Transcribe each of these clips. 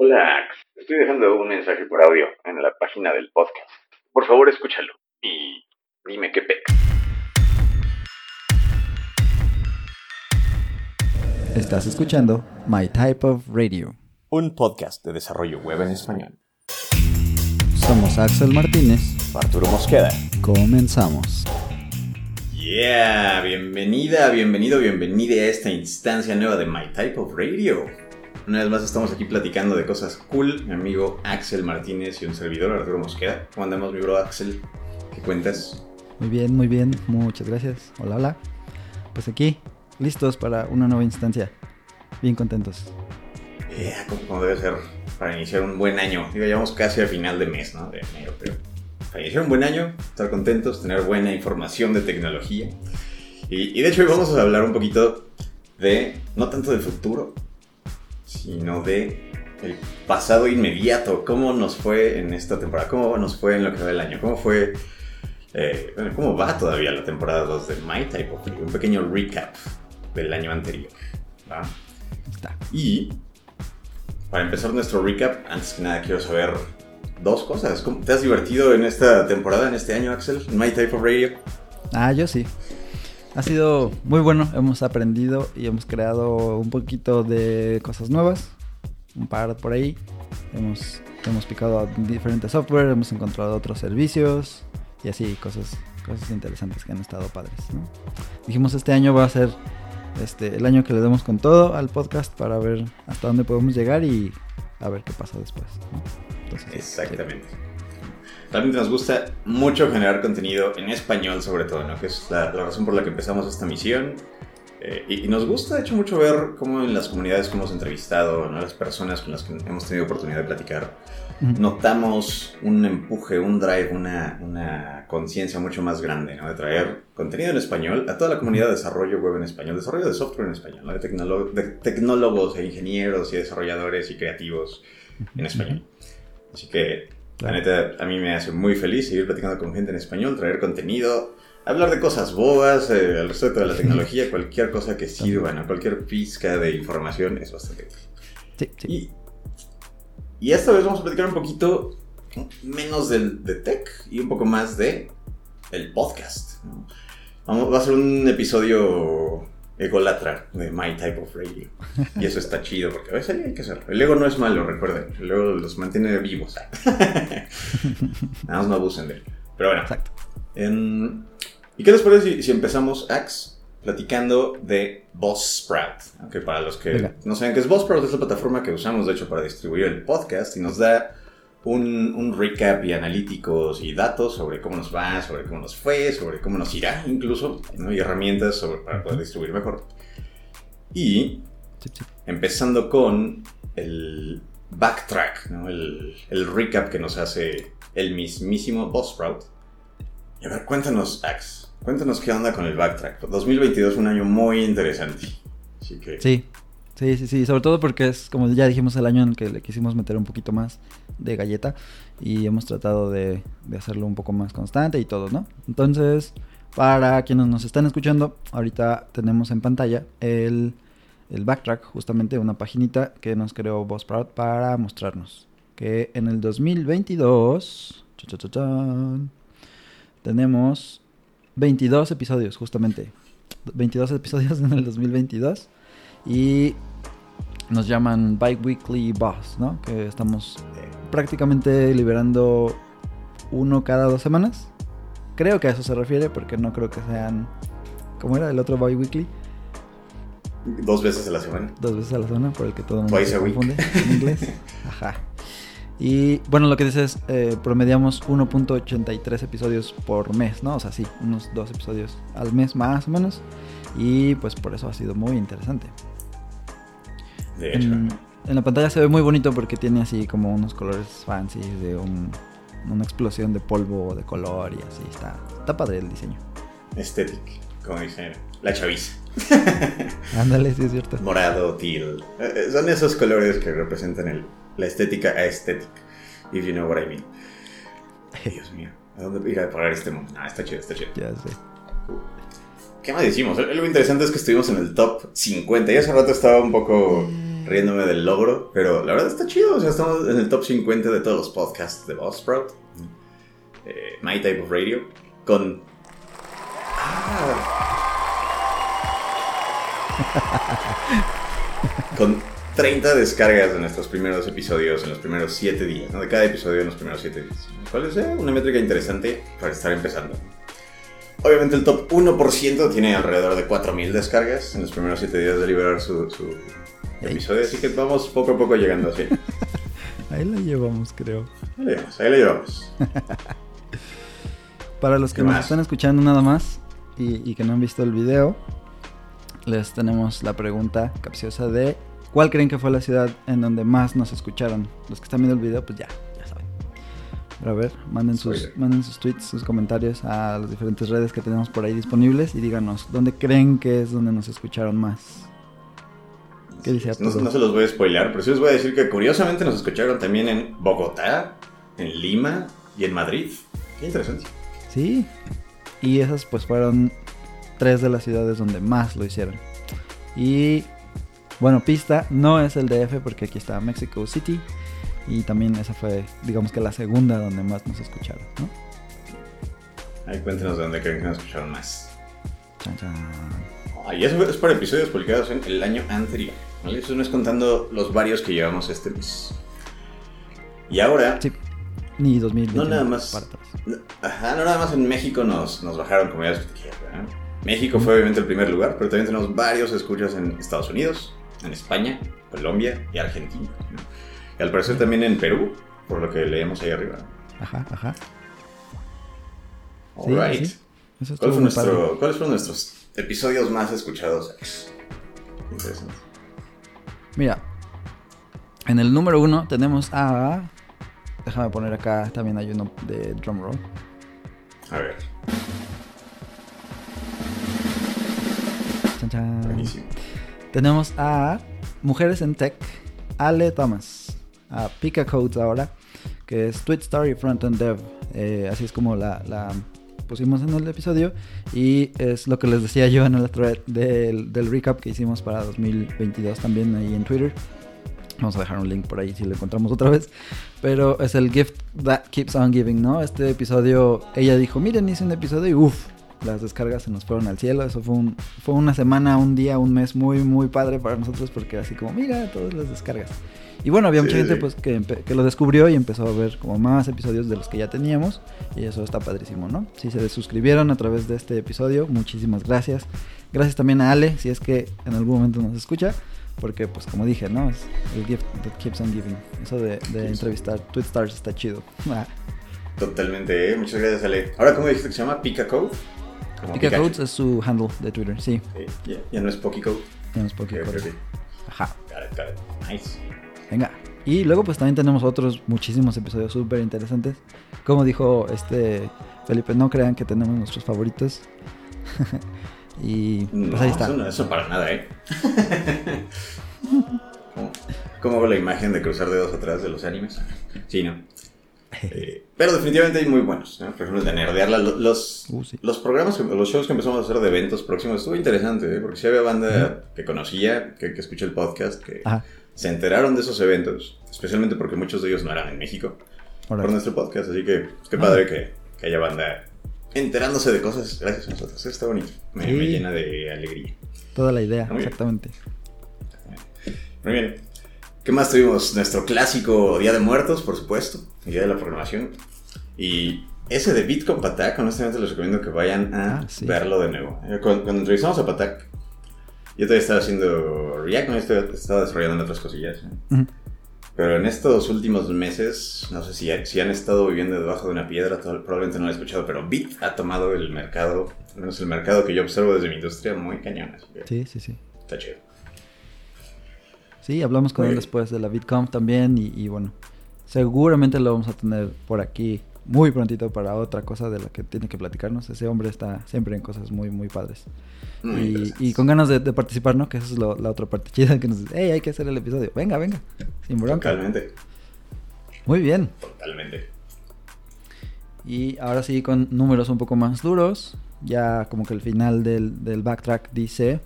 Hola, Ax. Estoy dejando un mensaje por audio en la página del podcast. Por favor, escúchalo y dime qué pex. Estás escuchando My Type of Radio. Un podcast de desarrollo web en español. Somos Axel Martínez. Arturo Mosqueda. Comenzamos. Yeah, bienvenida, bienvenido, bienvenida a esta instancia nueva de My Type of Radio. Una vez más estamos aquí platicando de cosas cool. Mi amigo Axel Martínez y un servidor Arturo Mosqueda. ¿Cómo andamos, mi bro Axel? ¿Qué cuentas? Muy bien, muy bien. Muchas gracias. Hola, hola. Pues aquí, listos para una nueva instancia. Bien contentos. Yeah, como, debe ser para iniciar un buen año. Digo, llevamos casi al final de mes, ¿no? De enero, pero para iniciar un buen año, estar contentos, tener buena información de tecnología. Y, y de hecho hoy vamos a hablar un poquito de, no tanto del futuro, sino de el pasado inmediato, cómo nos fue en esta temporada, cómo nos fue en lo que va del año, cómo fue, eh, bueno, cómo va todavía la temporada 2 de My Type of un pequeño recap del año anterior. ¿va? Está. Y para empezar nuestro recap, antes que nada quiero saber dos cosas. ¿Cómo ¿Te has divertido en esta temporada, en este año, Axel? En My Type of Radio. Ah, yo sí. Ha sido muy bueno. Hemos aprendido y hemos creado un poquito de cosas nuevas. Un par por ahí. Hemos, hemos picado diferentes software, hemos encontrado otros servicios y así cosas, cosas interesantes que han estado padres. ¿no? Dijimos este año va a ser este, el año que le demos con todo al podcast para ver hasta dónde podemos llegar y a ver qué pasa después. ¿no? Entonces, Exactamente. Realmente nos gusta mucho generar contenido en español sobre todo, ¿no? Que es la, la razón por la que empezamos esta misión. Eh, y, y nos gusta, de hecho, mucho ver cómo en las comunidades que hemos entrevistado, ¿no? las personas con las que hemos tenido oportunidad de platicar, Ujú. notamos un empuje, un drive, una, una conciencia mucho más grande, ¿no? De traer contenido en español a toda la comunidad de desarrollo web en español, desarrollo de software en español, ¿no? De, de tecnólogos e ingenieros y desarrolladores y creativos en español. Así que, la neta, a mí me hace muy feliz seguir platicando con gente en español, traer contenido, hablar de cosas bobas, eh, al respecto de la tecnología, cualquier cosa que sirva, ¿no? Cualquier pizca de información es bastante útil. Sí, sí. Y, y esta vez vamos a platicar un poquito menos del, de tech y un poco más de el podcast. Vamos, va a ser un episodio egolatra de My Type of Radio. Y eso está chido porque a veces hay que hacerlo. El ego no es malo, recuerden. El ego los mantiene vivos. Nada más no abusen de él. Pero bueno. Exacto. Em, ¿Y qué les parece si, si empezamos, Ax, platicando de Buzzsprout? Aunque para los que Venga. no saben qué es Buzzsprout, es la plataforma que usamos, de hecho, para distribuir el podcast y nos da un, un recap y analíticos y datos sobre cómo nos va, sobre cómo nos fue, sobre cómo nos irá, incluso, ¿no? y herramientas sobre, para poder distribuir mejor. Y empezando con el backtrack, ¿no? el, el recap que nos hace el mismísimo Buzzsprout. Y a ver, cuéntanos, Ax, cuéntanos qué onda con el backtrack. 2022 fue un año muy interesante. Así que, Sí, sí, sí, sí, sobre todo porque es, como ya dijimos, el año en que le quisimos meter un poquito más de galleta y hemos tratado de, de hacerlo un poco más constante y todo, ¿no? Entonces, para quienes nos están escuchando, ahorita tenemos en pantalla el, el backtrack, justamente una paginita que nos creó Buzzsprout para mostrarnos que en el 2022 cha, cha, cha, chan, tenemos 22 episodios, justamente. 22 episodios en el 2022. Y nos llaman Bi-Weekly Boss, ¿no? Que estamos eh, prácticamente liberando uno cada dos semanas. Creo que a eso se refiere, porque no creo que sean. ¿Cómo era el otro Bi-Weekly? dos veces a la semana. Dos veces a la semana, por el que todo el mundo Twice se a week. confunde en inglés. Ajá. Y bueno, lo que dices es, eh, promediamos 1.83 episodios por mes, ¿no? O sea, sí, unos dos episodios al mes más o menos. Y pues por eso ha sido muy interesante. De hecho, En, en la pantalla se ve muy bonito porque tiene así como unos colores fancy de un- una explosión de polvo de color y así. Está, está padre el diseño. aesthetic, como dicen la chaviza. Ándale, sí es cierto. Morado, teal. Eh, eh, Son esos colores que representan el, la estética aesthetic, if you know what I mean. Dios mío, ¿a dónde ir a parar este mundo? Ah, está chido, está chido. Ya sé. ¿Qué más decimos? Algo interesante es que estuvimos en el top 50 y hace rato estaba un poco riéndome del logro, pero la verdad está chido. O sea, estamos en el top 50 de todos los podcasts de Buzzsprout. Eh, My Type of Radio. Con. Ah. con 30 descargas de nuestros primeros episodios en los primeros 7 días, ¿no? De cada episodio en los primeros 7 días. ¿Cuál es eh, una métrica interesante para estar empezando? Obviamente el top 1% tiene alrededor de 4.000 descargas en los primeros 7 días de liberar su, su episodio, así que vamos poco a poco llegando así. Ahí la llevamos, creo. Ahí la llevamos, ahí la llevamos. Para los que ¿Qué nos más? están escuchando nada más y, y que no han visto el video, les tenemos la pregunta capciosa de ¿cuál creen que fue la ciudad en donde más nos escucharon? Los que están viendo el video, pues ya, ya saben. Pero a ver, manden sus, manden sus tweets, sus comentarios a las diferentes redes que tenemos por ahí disponibles y díganos dónde creen que es donde nos escucharon más. ¿Qué dice No, se los voy a spoilear, pero sí les voy a decir que curiosamente nos escucharon también en Bogotá, en Lima y en Madrid. Qué interesante. Sí. Y esas pues fueron tres de las ciudades donde más lo hicieron. Y bueno, pista, no es el DF porque aquí está Mexico City. Y también esa fue, digamos que la segunda donde más nos escucharon, ¿no? Ahí cuéntenos de dónde creen que nos escucharon más. Chan, chan. Ah, y eso es para episodios publicados en el año anterior. ¿Vale? Eso no es contando los varios que llevamos este mes. Y ahora, Sí. Ni 2021 No, nada más. no- ajá, no nada más en México nos, nos bajaron como ya les platiqué, ¿verdad? México fue obviamente el primer lugar, pero también tenemos varios escuchas en Estados Unidos, en España, Colombia y Argentina. ¿no? Y al parecer también en Perú, por lo que leemos ahí arriba. Ajá, ajá. Sí, Alright. sí. ¿Cuál fue nuestro- ¿Cuáles fueron nuestros episodios más escuchados? Interesante. Mira, en el número uno tenemos a... Déjame poner acá, también hay uno de drumroll. A ver, Chan, chan. buenísimo. Tenemos a Mujeres en Tech, Ale Thomas, a Pika Codes ahora, que es Tweet Story Frontend Dev. Eh, así es como la, la pusimos en el episodio. Y es lo que les decía yo en el thread del, recap que hicimos para 2022 también ahí en Twitter. Vamos a dejar un link por ahí si lo encontramos otra vez. Pero es el gift that keeps on giving, ¿no? Este episodio, ella dijo, miren, hice un episodio y uff, las descargas se nos fueron al cielo. Eso fue, un, fue una semana, un día, un mes muy, muy padre para nosotros porque así como, mira, todas las descargas. Y bueno, había Sí, mucha gente sí. pues que, que lo descubrió y empezó a ver como más episodios de los que ya teníamos. Y eso está padrísimo, ¿no? Si se suscribieron a través de este episodio, muchísimas gracias. Gracias también a Ale, si es que en algún momento nos escucha. Porque, pues, como dije, ¿no? Es el gift that keeps on giving. Eso de, de entrevistar Tweet Stars está chido. Totalmente, ¿eh? muchas gracias, Ale. Ahora, ¿cómo dijiste que se llama? Pika Code. Pikachu. Es su handle de Twitter, sí. Sí, ya, ya no es Poki Code. Ya no es Poki Ok, ok, Code. ok. Ajá. Got it, got it. Nice. Venga. Y luego pues también tenemos otros muchísimos episodios súper interesantes. Como dijo este Felipe, no crean que tenemos nuestros favoritos. y pues No, ahí está. Eso, no- eso para nada, ¿eh? ¿Cómo, cómo hago la imagen de cruzar dedos atrás de los animes? Sí, ¿no? Eh, pero definitivamente hay muy buenos, ¿no? Por ejemplo, el de Nerdearla. lo- Los, Uh, sí. los programas, los shows que empezamos a hacer de eventos próximos estuvo interesante, ¿eh? Porque sí había banda que conocía, que, que escuché el podcast, que Ajá. se enteraron de esos eventos, especialmente porque muchos de ellos no eran en México, por nuestro podcast. Así que, pues, qué Ah. padre que, que haya banda enterándose de cosas gracias a nosotros. Está bonito. Me, Sí. me llena de alegría. toda la idea, Muy bien. exactamente. Muy bien. ¿Qué más tuvimos? Nuestro clásico Día de Muertos, por supuesto. Día de la Programación. Y ese de Bitcoin Patak, honestamente les recomiendo que vayan a Ah, sí. verlo de nuevo. Eh, Cuando, cuando entrevistamos a Patak, yo todavía estaba haciendo React, no estaba, estaba desarrollando otras cosillas. ¿eh? Ujú. Pero en estos últimos meses, no sé si, si han estado viviendo debajo de una piedra, probablemente no lo he escuchado, pero Bit ha tomado el mercado, al menos el mercado que yo observo desde mi industria, muy cañón. Sí, sí, sí. está chido. Sí, hablamos con él después de la VidConf también y, y bueno, seguramente lo vamos a tener por aquí muy prontito para otra cosa de la que tiene que platicarnos. Ese hombre está siempre en cosas muy, muy padres. Muy y, con ganas de, de participar, ¿no? Que esa es lo- la otra parte chida que nos dice, hey, hay que hacer el episodio. Venga, venga. Sin bronca. Totalmente, Muy bien. totalmente. Y ahora sí, con números un poco más duros, ya como que el final del, del backtrack dice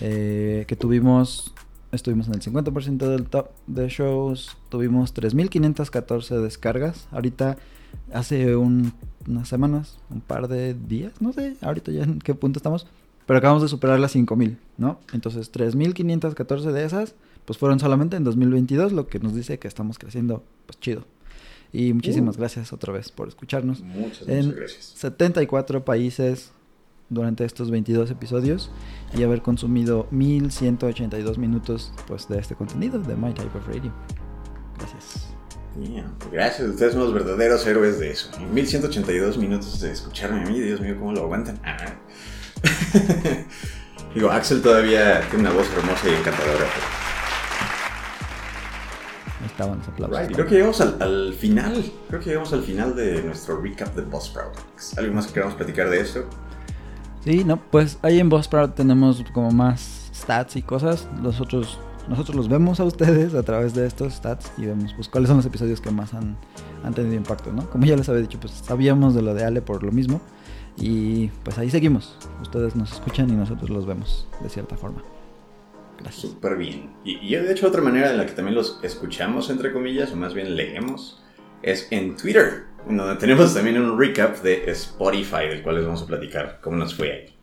eh, que tuvimos estuvimos en el 50% del top de shows, tuvimos 3.514 descargas. Ahorita, hace un- unas semanas, un par de días, no sé, ahorita ya en qué punto estamos, pero acabamos de superar las 5.000, ¿no? Entonces, 3.514 de esas, pues fueron solamente en 2022, lo que nos dice que estamos creciendo, pues chido. Y muchísimas Uh. gracias otra vez por escucharnos. Muchas, En muchas gracias. 74 países durante estos 22 episodios y haber consumido 1182 minutos pues de este contenido de My Type of Radio. Gracias. Yeah, Gracias, ustedes son los verdaderos héroes de eso. 1182 minutos de escucharme a mí, Dios mío, ¿cómo lo aguantan? Ah. Digo, Axel todavía tiene una voz hermosa y encantadora. Estaban los aplausos. Right, y creo que llegamos al, al final. Creo que llegamos al final de nuestro recap de Buzzsprout. ¿Algo más que queramos platicar de esto? Sí, no, pues ahí en Buzzsprout tenemos como más stats y cosas. Nosotros, nosotros los vemos a ustedes a través de estos stats y vemos pues cuáles son los episodios que más han, han tenido impacto, ¿no? Como ya les había dicho, pues sabíamos de lo de Ale por lo mismo y pues ahí seguimos. Ustedes nos escuchan y nosotros los vemos de cierta forma. Gracias. Súper bien. Y, y de hecho otra manera en la que también los escuchamos, entre comillas, o más bien leemos, es en Twitter, donde tenemos también un recap de Spotify, del cual les vamos a platicar cómo nos fue ahí.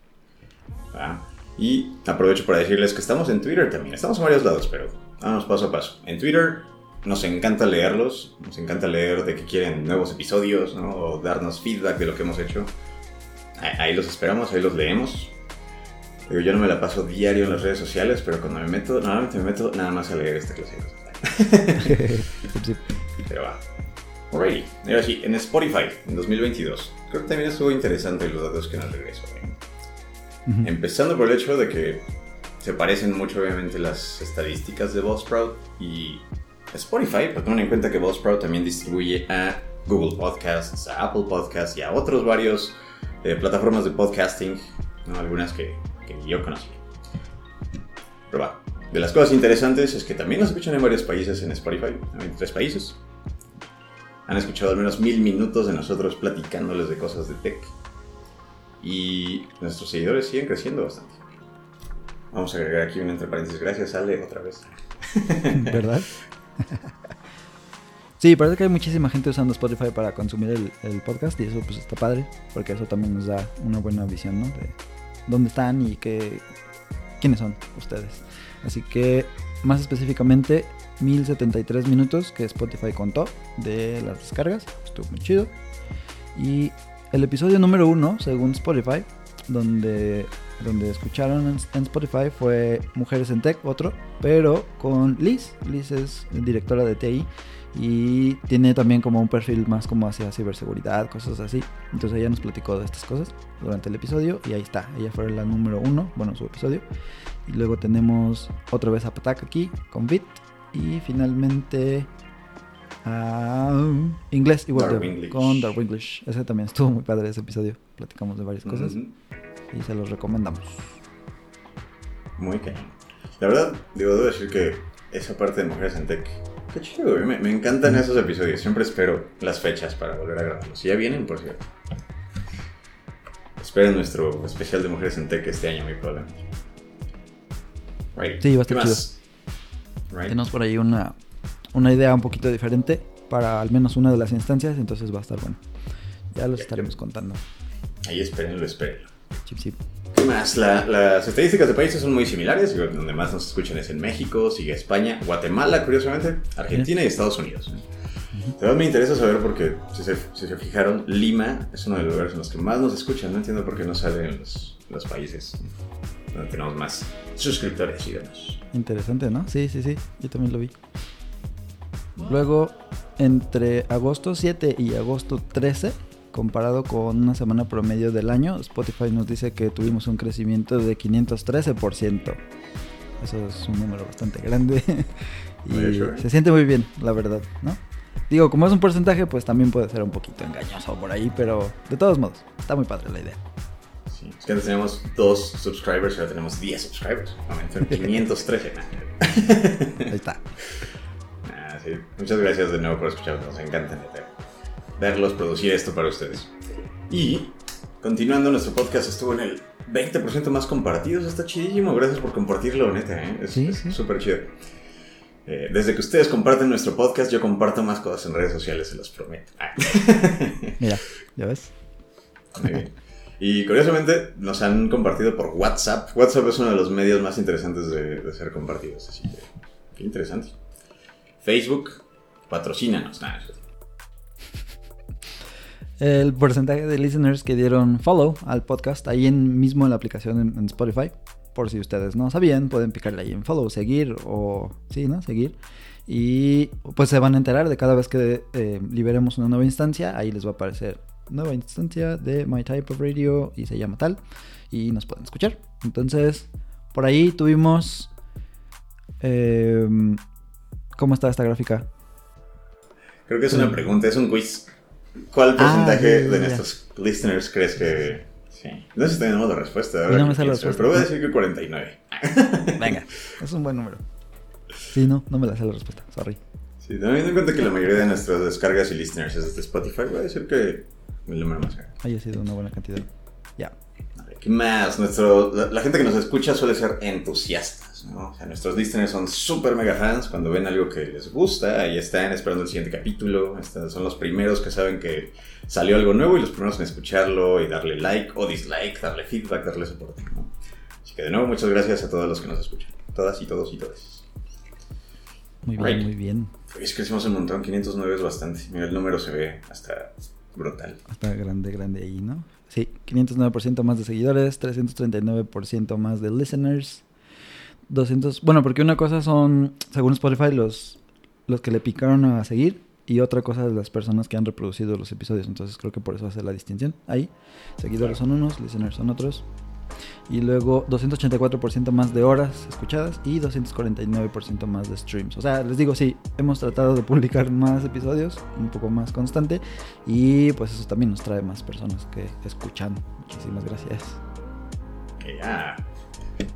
¿Va? Y aprovecho para decirles que estamos en Twitter también. Estamos en varios lados, pero vamos paso a paso. En Twitter nos encanta leerlos, nos encanta leer de que quieren nuevos episodios, ¿no? o darnos feedback de lo que hemos hecho. Ahí- los esperamos, ahí los leemos. Digo, yo no me la paso diario en las redes sociales, pero cuando me meto, normalmente me meto nada más a leer esta clase de cosas. Pero va. Alrighty. Ahora sí, en Spotify, en 2022. Creo que también estuvo interesante los datos que nos regresó. ¿eh? Empezando por el hecho de que se parecen mucho, obviamente, las estadísticas de Buzzsprout y Spotify, pero tomen en cuenta que Buzzsprout también distribuye a Google Podcasts, a Apple Podcasts y a otros varios eh, plataformas de podcasting, ¿no? algunas que, que yo conocía. Pero va. De las cosas interesantes es que también nos escuchan en varios países en Spotify, en tres países. Han escuchado al menos mil minutos de nosotros platicándoles de cosas de tech. Y nuestros seguidores siguen creciendo bastante. Vamos a agregar aquí un entre paréntesis. Gracias, Ale, otra vez. ¿Verdad? sí, parece que hay muchísima gente usando Spotify para consumir el, el podcast y eso pues está padre, porque eso también nos da una buena visión, ¿no? De dónde están y qué, quiénes son ustedes. Así que, más específicamente, 1073 minutos que Spotify contó de las descargas. Estuvo muy chido. Y el episodio número uno, según Spotify, donde, donde escucharon en, Spotify fue Mujeres en Tech, otro, pero con Liz. Liz es directora de TI y tiene también como un perfil más como hacia ciberseguridad, cosas así. Entonces ella nos platicó de estas cosas durante el episodio y ahí está. Ella fue la número uno, bueno, su episodio. Y luego tenemos otra vez a Patak aquí con Bit. Y finalmente a Inglés igual Darwinglish. con Darwinglish. Ese también estuvo muy padre ese episodio. Platicamos de varias cosas y se los recomendamos. Muy cañón. La verdad, digo, debo decir que esa parte de Mujeres en Tech, qué chido. Me, me encantan esos episodios. Siempre espero las fechas para volver a grabarlos. Y ya vienen, por cierto. Esperen nuestro especial de Mujeres en Tech este año, muy probablemente. Right. Sí, va a ¿Qué estar más? Right. Tenemos por ahí una, una idea un poquito diferente para al menos una de las instancias, entonces va a estar bueno. Ya los estaremos contando. Ahí espérenlo, espérenlo. Chip, chip. ¿Qué más? La- las estadísticas de países son muy similares. Donde más nos escuchan es en México, sigue España, Guatemala, curiosamente, Argentina y Estados Unidos. De verdad me interesa saber porque, si se, si se fijaron, Lima es uno de los lugares en los que más nos escuchan. No entiendo por qué no sale en los, los países donde tenemos más suscriptores y demás. Interesante, ¿no? Sí, sí, sí. Yo también lo vi. Luego, entre agosto 7 y agosto 13, comparado con una semana promedio del año, Spotify nos dice que tuvimos un crecimiento de 513%. Eso es un número bastante grande. y se siente muy bien, la verdad, ¿no? Digo, como es un porcentaje, pues también puede ser un poquito engañoso por ahí, pero de todos modos, está muy padre la idea. Sí, es que antes teníamos dos subscribers y ahora tenemos 10 subscribers. En 513. nah. Ahí está. Muchas gracias de nuevo por escucharnos. Nos encanta neta, verlos producir esto para ustedes. Y continuando nuestro podcast, estuvo en el 20% más compartidos. Está chidísimo. Gracias por compartirlo, neta. ¿eh? Es Sí, es sí. súper chido. Eh, desde que ustedes comparten nuestro podcast, yo comparto más cosas en redes sociales, se los prometo. Ah. Mira, ¿ya ves? Muy bien. Y curiosamente nos han compartido por WhatsApp. WhatsApp es uno de los medios más interesantes de, de ser compartidos. Así que, qué interesante. Facebook, patrocínanos. Nah, El porcentaje de listeners que dieron follow al podcast ahí en mismo en la aplicación en, Spotify. Por si ustedes no sabían, pueden picarle ahí en follow, seguir o... Sí, ¿no? Seguir. Y pues se van a enterar de cada vez que eh, liberemos una nueva instancia. Ahí les va a aparecer nueva instancia de My Type of Radio y se llama tal. Y nos pueden escuchar. Entonces, por ahí tuvimos... eh, ¿Cómo está esta gráfica? Creo que es una pregunta, es un quiz. ¿Cuál Ah, porcentaje ya, ya, de ya. nuestros listeners crees que.? Sí. No sé si tenemos la respuesta. Ahora no me sale la respuesta. Pero voy a decir que 49. Venga, es un buen número. Sí, no, no me la sé la respuesta. Sorry. Sí, teniendo en cuenta que la mayoría de nuestras descargas y listeners es de Spotify, voy a decir que el número más grande. Haya sido una buena cantidad. Ya. ¿Qué más? Nuestro, la, la gente que nos escucha suele ser entusiastas, ¿no? O sea, nuestros listeners son súper mega fans. Cuando ven algo que les gusta, ahí están esperando el siguiente capítulo. Estos son los primeros que saben que salió algo nuevo y los primeros en escucharlo y darle like o dislike, darle feedback, darle soporte, ¿no? Así que de nuevo, muchas gracias a todos los que nos escuchan. Todas y todos y todas. Muy bien, Right. muy bien. Es que hicimos un montón, 509 es bastante. Mira, el número se ve hasta brutal. Está grande, grande ahí, ¿no? Sí, 509% más de seguidores, 339% más de listeners, 200... Bueno, porque una cosa son, según Spotify, los, los que le picaron a seguir y otra cosa de las personas que han reproducido los episodios. Entonces creo que por eso hace la distinción ahí. Seguidores son unos, listeners son otros. Y luego 284% más de horas escuchadas y 249% más de streams. O sea, les digo, sí, hemos tratado de publicar más episodios, un poco más constante. Y pues eso también nos trae más personas que escuchan. Muchísimas gracias. Que ya.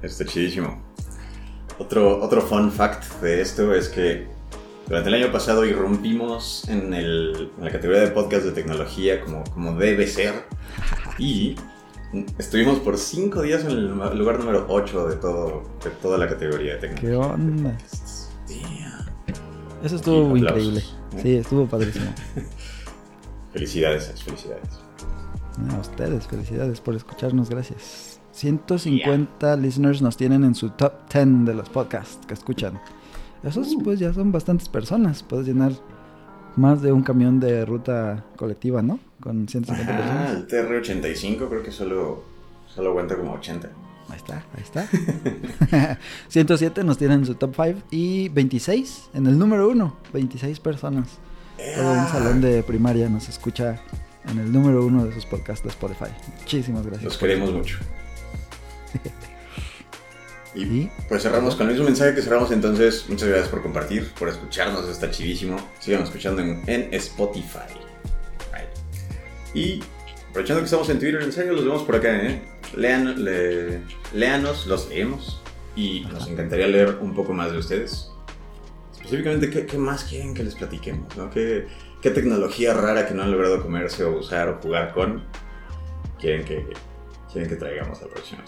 Está chidísimo. Otro, otro fun fact de esto es que durante el año pasado irrumpimos en, el- en la categoría de podcast de tecnología como, como debe ser. Y estuvimos por cinco días en el lugar número 8 de, todo, de toda la categoría de tecnología. ¿Qué onda? Eso estuvo increíble. Sí, estuvo padrísimo. Felicidades, felicidades. A ustedes, felicidades por escucharnos, gracias. 150 listeners nos tienen en su top 10 de los podcasts que escuchan. Esos pues ya son bastantes personas. Puedes llenar más de un camión de ruta colectiva, ¿no? Con 150 Ah, personas. el TR85 creo que solo, solo aguanta como 80. Ahí está, ahí está. 107 nos tienen en su top 5 y 26 en el número 1. 26 personas. Todo un salón de primaria nos escucha en el número 1 de sus podcasts de Spotify. Muchísimas gracias. Los queremos mucho. Y pues cerramos con el mismo mensaje que cerramos entonces. Muchas gracias por compartir, por escucharnos, está chidísimo. Sigan escuchando en, en Spotify. Right. Y aprovechando que estamos en Twitter, en serio, los vemos por acá, ¿eh? Lean, le- léanos, los leemos. Y nos encantaría leer un poco más de ustedes. Específicamente, ¿qué, qué más quieren que les platiquemos? ¿no? ¿Qué, ¿Qué tecnología rara que no han logrado comerse o usar o jugar con quieren que, quieren que traigamos la próxima?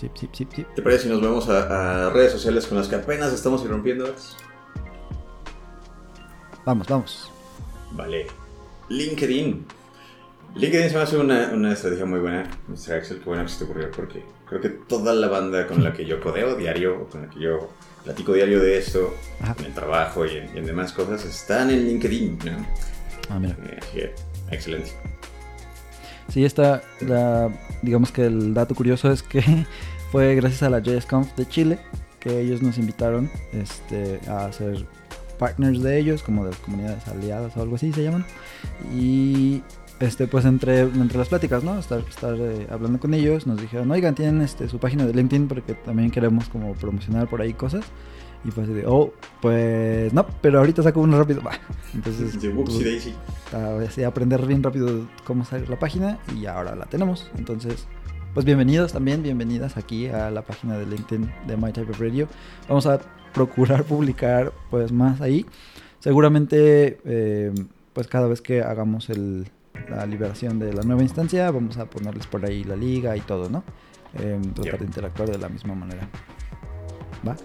Sí, sí, sí, sí. ¿Te parece si nos vemos a, a redes sociales con las que apenas estamos irrumpiendo? Vamos, vamos. Vale. LinkedIn. LinkedIn se me hace una, una estrategia muy buena, Mr. Axel. Qué bueno que se te ocurrió, porque creo que toda la banda con la que yo codeo diario, o con la que yo platico diario de esto, Ajá. en el trabajo y en, y en demás cosas, están en LinkedIn, ¿no? Ah, mira. Eh, excelente. Sí, está, la, digamos que el dato curioso es que fue gracias a la JSConf de Chile que ellos nos invitaron este, a ser partners de ellos, como de las comunidades aliadas o algo así se llaman. Y este, pues entre, entre las pláticas, ¿no? Estar, estar eh, hablando con ellos, nos dijeron, oigan, tienen este, su página de LinkedIn porque también queremos como promocionar por ahí cosas. Y pues, de, oh, pues no, pero ahorita saco uno rápido. Va. Entonces, De Whoopsie tuve- Daisy. aprender bien rápido cómo salir la página y ahora la tenemos. Entonces, pues bienvenidos también, bienvenidas aquí a la página de LinkedIn de My Type of Radio. Vamos a procurar publicar pues más ahí. Seguramente, eh, pues cada vez que hagamos el, la liberación de la nueva instancia, vamos a ponerles por ahí la liga y todo, ¿no? Eh, tratar de interactuar de la misma manera. ¿Va?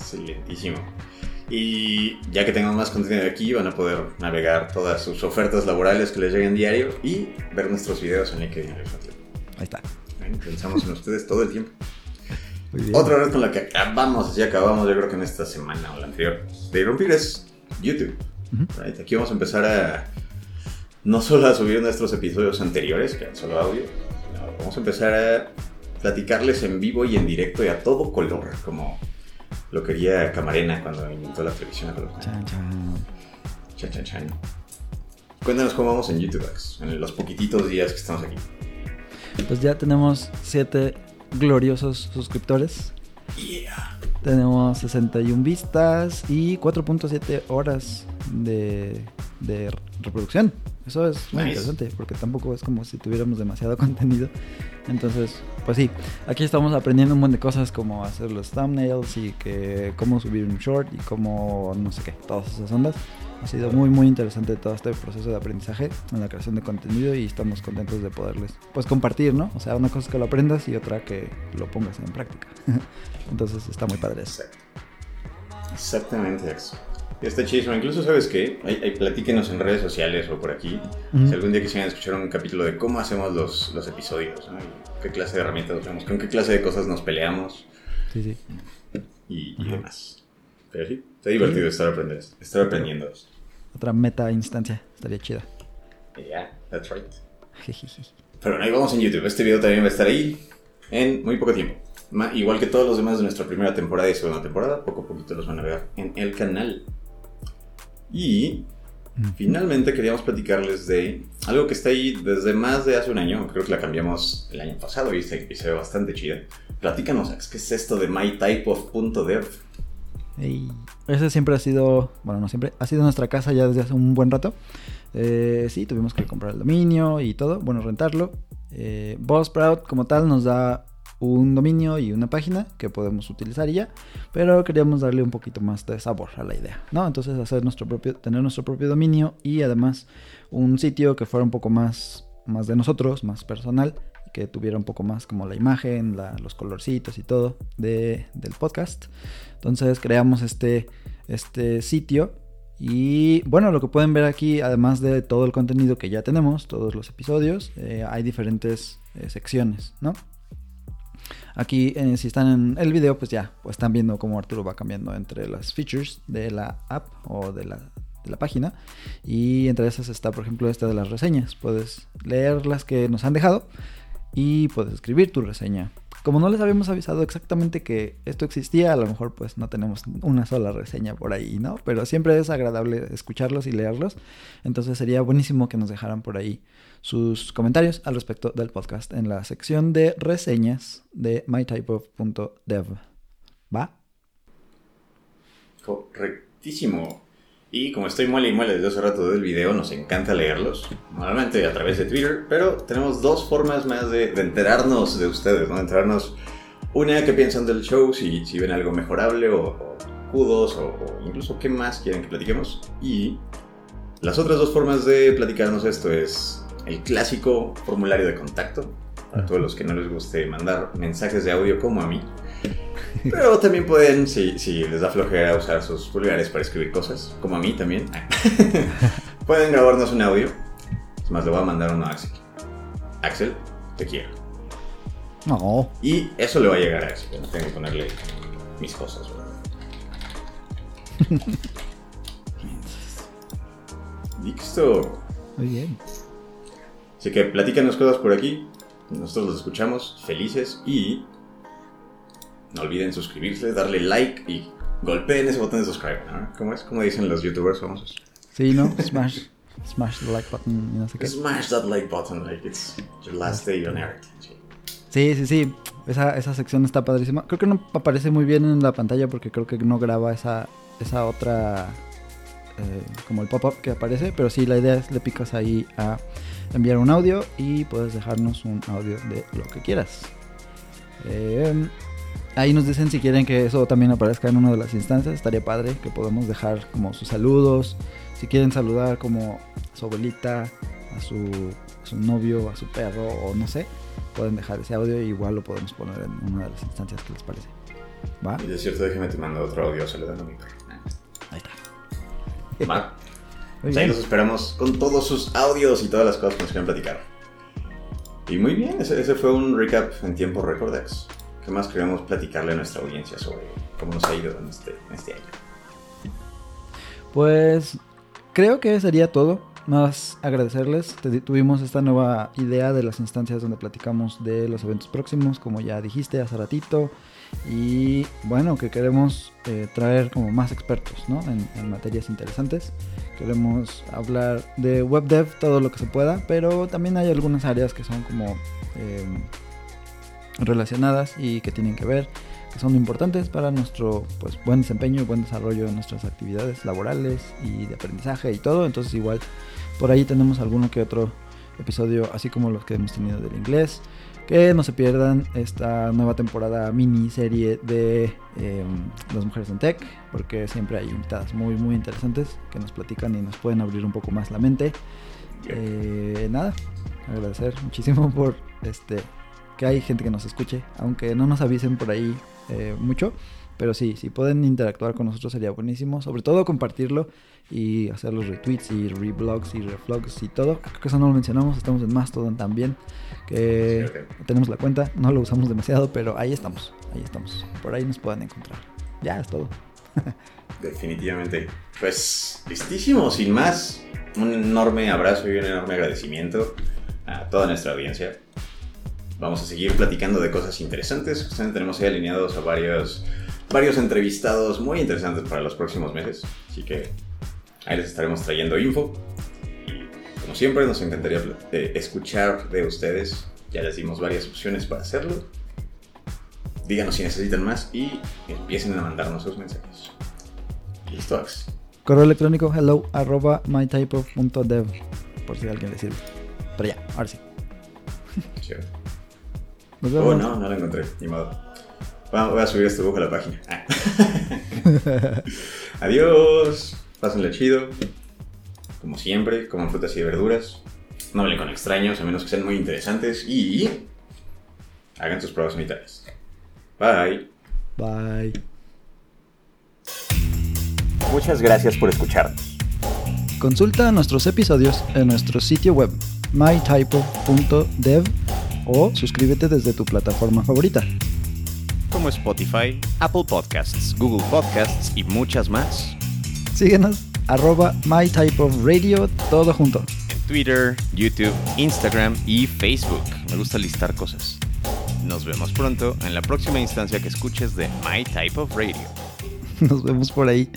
Excelentísimo. Y ya que tengan más contenido aquí, van a poder navegar todas sus ofertas laborales que les lleguen diario y ver nuestros videos en LinkedIn. Ahí está. Pensamos en ustedes todo el tiempo. Otra red con la que acabamos, así acabamos, yo creo que en esta semana o la anterior, de irrumpir es YouTube. Ujú. Right, Aquí vamos a empezar a no solo a subir nuestros episodios anteriores, que eran solo audio, no, vamos a empezar a platicarles en vivo y en directo y a todo color, como lo quería Camarena cuando inventó la televisión a color. Chan, chan. Chan, chan, chan. Cuéntanos cómo vamos en YouTube, en los poquititos días que estamos aquí. Pues ya tenemos 7 gloriosos suscriptores. Yeah. Tenemos 61 vistas y 4.7 horas de, de reproducción. Eso es muy Nice. interesante porque tampoco es como si tuviéramos demasiado contenido. Entonces, pues sí, aquí estamos aprendiendo un montón de cosas como hacer los thumbnails y que cómo subir un short y cómo no sé qué, todas esas ondas. Ha sido muy muy interesante todo este proceso de aprendizaje en la creación de contenido y estamos contentos de poderles pues compartir, ¿no? O sea, una cosa es que lo aprendas y otra que lo pongas en práctica. Entonces está muy padre eso. Exactamente eso. Está chido. Incluso, ¿sabes qué? Ahí, ahí platíquenos en redes sociales o por aquí. Si algún día quisieran escuchar un capítulo de cómo hacemos los, los episodios, ¿no? Qué clase de herramientas usamos, con qué clase de cosas nos peleamos Sí, sí. y, demás. Pero sí, está divertido estar, aprender, estar aprendiendo. Otra meta instancia. Estaría chida. Yeah, that's right. Pero bueno, ahí vamos en YouTube. Este video también va a estar ahí en muy poco tiempo. Igual que todos los demás de nuestra primera temporada y segunda temporada, poco a poquito los van a ver en el canal. Y finalmente queríamos platicarles de algo que está ahí desde más de hace un año. Creo que la cambiamos el año pasado y, se ve bastante chida. Platícanos, ¿qué es esto de mytypeof.dev? Ey, Ese siempre ha sido, bueno, no siempre, ha sido nuestra casa ya desde hace un buen rato. Eh, sí, tuvimos que comprar el dominio y todo, bueno, rentarlo. Eh, Buzzsprout como tal nos da un dominio y una página que podemos utilizar y ya, pero queríamos darle un poquito más de sabor a la idea, ¿no? Entonces hacer nuestro propio, tener nuestro propio dominio y además un sitio que fuera un poco más, más de nosotros, más personal, que tuviera un poco más como la imagen, los colorcitos y todo de, del podcast. Entonces creamos este, este sitio y bueno, lo que pueden ver aquí, además de todo el contenido que ya tenemos, todos los episodios, eh, hay diferentes eh, secciones, ¿no? Aquí, eh, si están en el video, pues ya, pues están viendo cómo Arturo va cambiando entre las features de la app o de la, de la página. Y entre esas está, por ejemplo, esta de las reseñas. Puedes leer las que nos han dejado y puedes escribir tu reseña. Como no les habíamos avisado exactamente que esto existía, a lo mejor pues no tenemos una sola reseña por ahí, ¿no? Pero siempre es agradable escucharlos y leerlos. Entonces sería buenísimo que nos dejaran por ahí sus comentarios al respecto del podcast en la sección de reseñas de mytypeof.dev. ¿Va? Correctísimo. Y como estoy muele y muele desde hace rato del video, nos encanta leerlos. Normalmente a través de Twitter, pero tenemos dos formas más de, de enterarnos de ustedes, ¿no? De enterarnos una que piensan del show, si, si ven algo mejorable o, o, o incluso qué más quieren que platiquemos. Y las otras dos formas de platicarnos esto es el clásico formulario de contacto, para todos los que no les guste mandar mensajes de audio como a mí. Pero también pueden, si, si les da flojera usar sus pulgares para escribir cosas, como a mí también, pueden grabarnos un audio. Es más, le voy a mandar uno a Axel. Axel, te quiero. No. Y eso le va a llegar a Axel. No tengo que ponerle mis cosas. Listo. Muy bien. Así que platícanos cosas por aquí. Nosotros los escuchamos felices y no olviden suscribirse, darle like y golpeen ese botón de subscribe. ¿no? ¿Cómo es? ¿Cómo dicen los youtubers famosos? Sí, ¿no? Smash. Smash the like button y no sé qué. Smash that like button like it's your last day on earth. Sí. Sí, sí, sí. Esa, esa sección está padrísima. Creo que no aparece muy bien en la pantalla porque creo que no graba esa, esa otra... eh, como el pop-up que aparece. Pero sí, la idea es le picas ahí a enviar un audio y puedes dejarnos un audio de lo que quieras. Eh, ahí nos dicen si quieren que eso también aparezca en una de las instancias. Estaría padre que podamos dejar como sus saludos. Si quieren saludar como a su abuelita, a su, a su novio, a su perro o no sé, pueden dejar ese audio y igual lo podemos poner en una de las instancias que les parece. ¿Va? Y de cierto, déjame te mando otro audio saludando a mi perro. Ahí está. Va. Muy Pues ahí los esperamos con todos sus audios y todas las cosas que nos quieran platicar. Y muy bien, ese, ese fue un recap en tiempo Recordex. ¿Qué más queremos platicarle a nuestra audiencia sobre cómo nos ha ido en este, en este año? Pues creo que sería todo. Más agradecerles. Tuvimos esta nueva idea de las instancias donde platicamos de los eventos próximos, como ya dijiste hace ratito. Y bueno, que queremos eh, traer como más expertos ¿no? en, en materias interesantes. Queremos hablar de web dev todo lo que se pueda, pero también hay algunas áreas que son como eh, relacionadas y que tienen que ver que son importantes para nuestro pues, buen desempeño buen desarrollo en nuestras actividades laborales y de aprendizaje y todo. Entonces igual por ahí tenemos alguno que otro episodio, así como los que hemos tenido del inglés. Que no se pierdan esta nueva temporada miniserie de eh, Las Mujeres en Tech, porque siempre hay invitadas muy, muy interesantes que nos platican y nos pueden abrir un poco más la mente. Eh, nada, agradecer muchísimo por este que hay gente que nos escuche, aunque no nos avisen por ahí eh, mucho. Pero sí, si pueden interactuar con nosotros sería buenísimo. Sobre todo compartirlo y hacer los retweets y reblogs y reflogs y todo. Creo que eso no lo mencionamos. Estamos en Mastodon también. Que Sí, tenemos la cuenta. No lo usamos demasiado, pero ahí estamos. Ahí estamos. Por ahí nos pueden encontrar. Ya es todo. Definitivamente. Pues listísimo, sin más. Un enorme abrazo y un enorme agradecimiento a toda nuestra audiencia. Vamos a seguir platicando de cosas interesantes. Justamente tenemos ahí alineados a varios, varios entrevistados muy interesantes para los próximos meses. Así que ahí les estaremos trayendo info. Y como siempre, nos encantaría escuchar de ustedes. Ya les dimos varias opciones para hacerlo. Díganos si necesitan más y empiecen a mandarnos sus mensajes. Listo, Ax. Correo electrónico hello arroba. Por si a alguien le sirve. Pero ya, ahora sí. Chévere. Nos Oh, no, no lo encontré, ni modo. Voy a subir este dibujo a la página. Ah. Adiós. Pásenle chido. Como siempre, coman frutas y verduras. No hablen con extraños, a menos que sean muy interesantes. Y hagan sus pruebas unitarias. Bye. Bye. Muchas gracias por escucharnos. Consulta nuestros episodios en nuestro sitio web mytypo.dev o suscríbete desde tu plataforma favorita. como Spotify, Apple Podcasts, Google Podcasts y muchas más. Síguenos arroba mytypeofradio todo junto. En Twitter, YouTube, Instagram y Facebook. Me gusta listar cosas. Nos vemos pronto en la próxima instancia que escuches de My Type of Radio. Nos vemos por ahí.